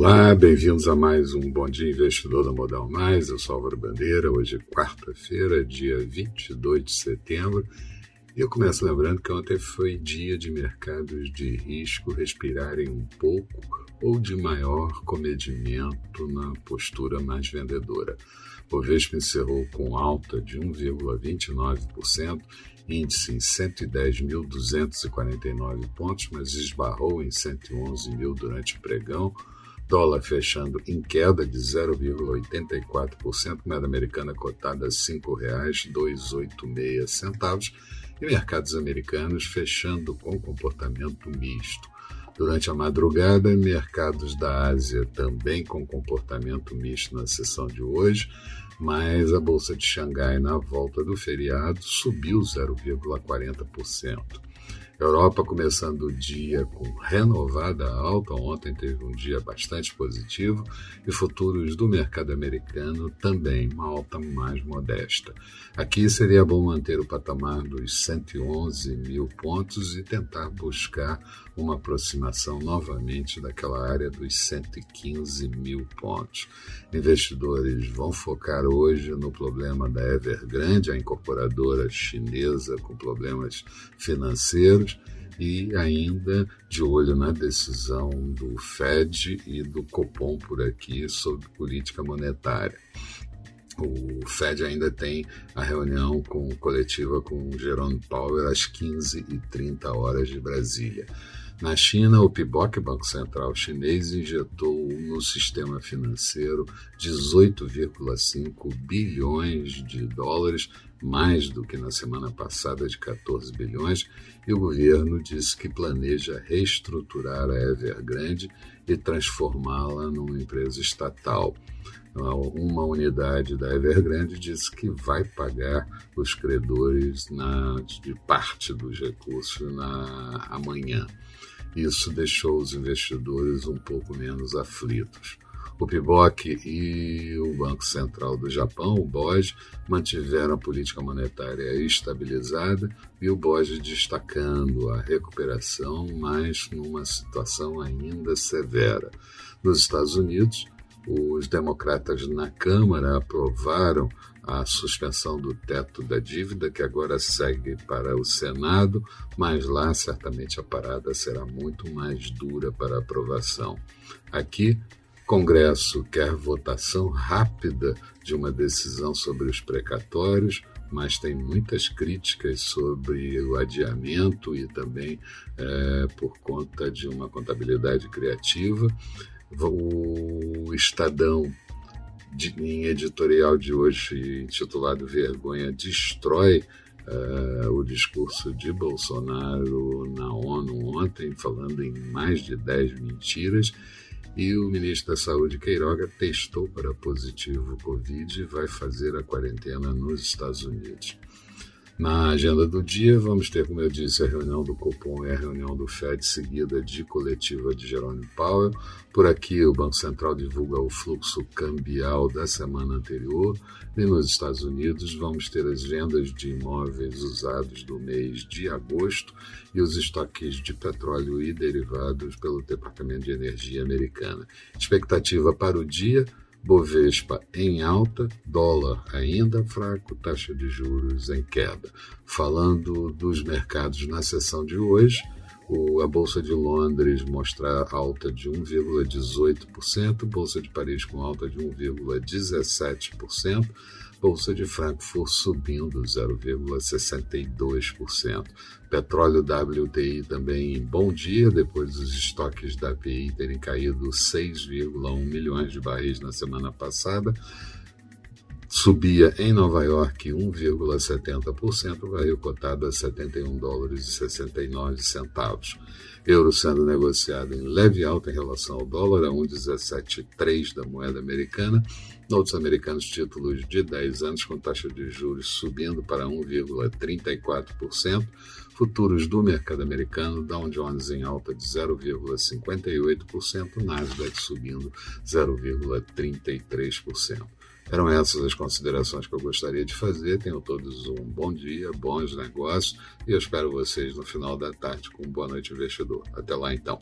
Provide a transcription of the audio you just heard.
Olá, bem-vindos a mais um Bom Dia Investidor da Modal Mais. Eu sou Álvaro Bandeira. Hoje é quarta-feira, dia 22 de setembro. E eu começo lembrando que ontem foi dia de mercados de risco respirarem um pouco ou de maior comedimento na postura mais vendedora. O Vespa encerrou com alta de 1,29%, índice em 110.249 pontos, mas esbarrou em 111 mil durante o pregão Dólar fechando em queda de 0,84%, moeda americana cotada a R$ 5,286 e mercados americanos fechando com comportamento misto. Durante a madrugada, mercados da Ásia também com comportamento misto na sessão de hoje, mas a bolsa de Xangai na volta do feriado subiu 0,40%. Europa começando o dia com renovada alta. Ontem teve um dia bastante positivo e futuros do mercado americano também uma alta mais modesta. Aqui seria bom manter o patamar dos 111 mil pontos e tentar buscar uma aproximação novamente daquela área dos 115 mil pontos. Investidores vão focar hoje no problema da Evergrande, a incorporadora chinesa com problemas financeiros e ainda de olho na decisão do Fed e do Copom por aqui sobre política monetária. O Fed ainda tem a reunião com, coletiva com Jerome Powell às 15h30 horas de Brasília. Na China, o PIBOC, Banco Central Chinês, injetou no sistema financeiro 18,5 bilhões de dólares, mais do que na semana passada de 14 bilhões, e o governo disse que planeja reestruturar a Evergrande e transformá-la numa empresa estatal uma unidade da Evergrande disse que vai pagar os credores na, de parte dos recursos na amanhã. Isso deixou os investidores um pouco menos aflitos. O PIBOC e o Banco Central do Japão, o BOJ, mantiveram a política monetária estabilizada e o BOJ destacando a recuperação, mas numa situação ainda severa. Nos Estados Unidos, os democratas na Câmara aprovaram a suspensão do teto da dívida, que agora segue para o Senado, mas lá certamente a parada será muito mais dura para aprovação. Aqui, Congresso quer votação rápida de uma decisão sobre os precatórios, mas tem muitas críticas sobre o adiamento e também é, por conta de uma contabilidade criativa. O Estadão de, em editorial de hoje, intitulado Vergonha Destrói, uh, o discurso de Bolsonaro na ONU ontem, falando em mais de 10 mentiras. E o ministro da Saúde, Queiroga, testou para positivo Covid e vai fazer a quarentena nos Estados Unidos. Na agenda do dia, vamos ter, como eu disse, a reunião do Copom e a reunião do FED, seguida de coletiva de Jerome Powell. Por aqui, o Banco Central divulga o fluxo cambial da semana anterior. E nos Estados Unidos, vamos ter as vendas de imóveis usados do mês de agosto e os estoques de petróleo e derivados pelo Departamento de Energia americana. Expectativa para o dia Bovespa em alta, dólar ainda fraco, taxa de juros em queda. Falando dos mercados na sessão de hoje, a Bolsa de Londres mostra alta de 1,18%, Bolsa de Paris com alta de 1,17%, Bolsa de Frankfurt subindo 0,62%. Petróleo WTI também em bom dia, depois dos estoques da API terem caído 6,1 milhões de barris na semana passada. Subia em Nova York 1,70%, barril cotado a 71 dólares e 69 centavos. Euro sendo negociado em leve alta em relação ao dólar, a 1,173 da moeda americana. Noutros americanos, títulos de 10 anos com taxa de juros subindo para 1,34%. Futuros do mercado americano, Dow Jones em alta de 0,58%, Nasdaq subindo 0,33%. Eram essas as considerações que eu gostaria de fazer. Tenham todos um bom dia, bons negócios e eu espero vocês no final da tarde com Boa Noite Investidor. Até lá então.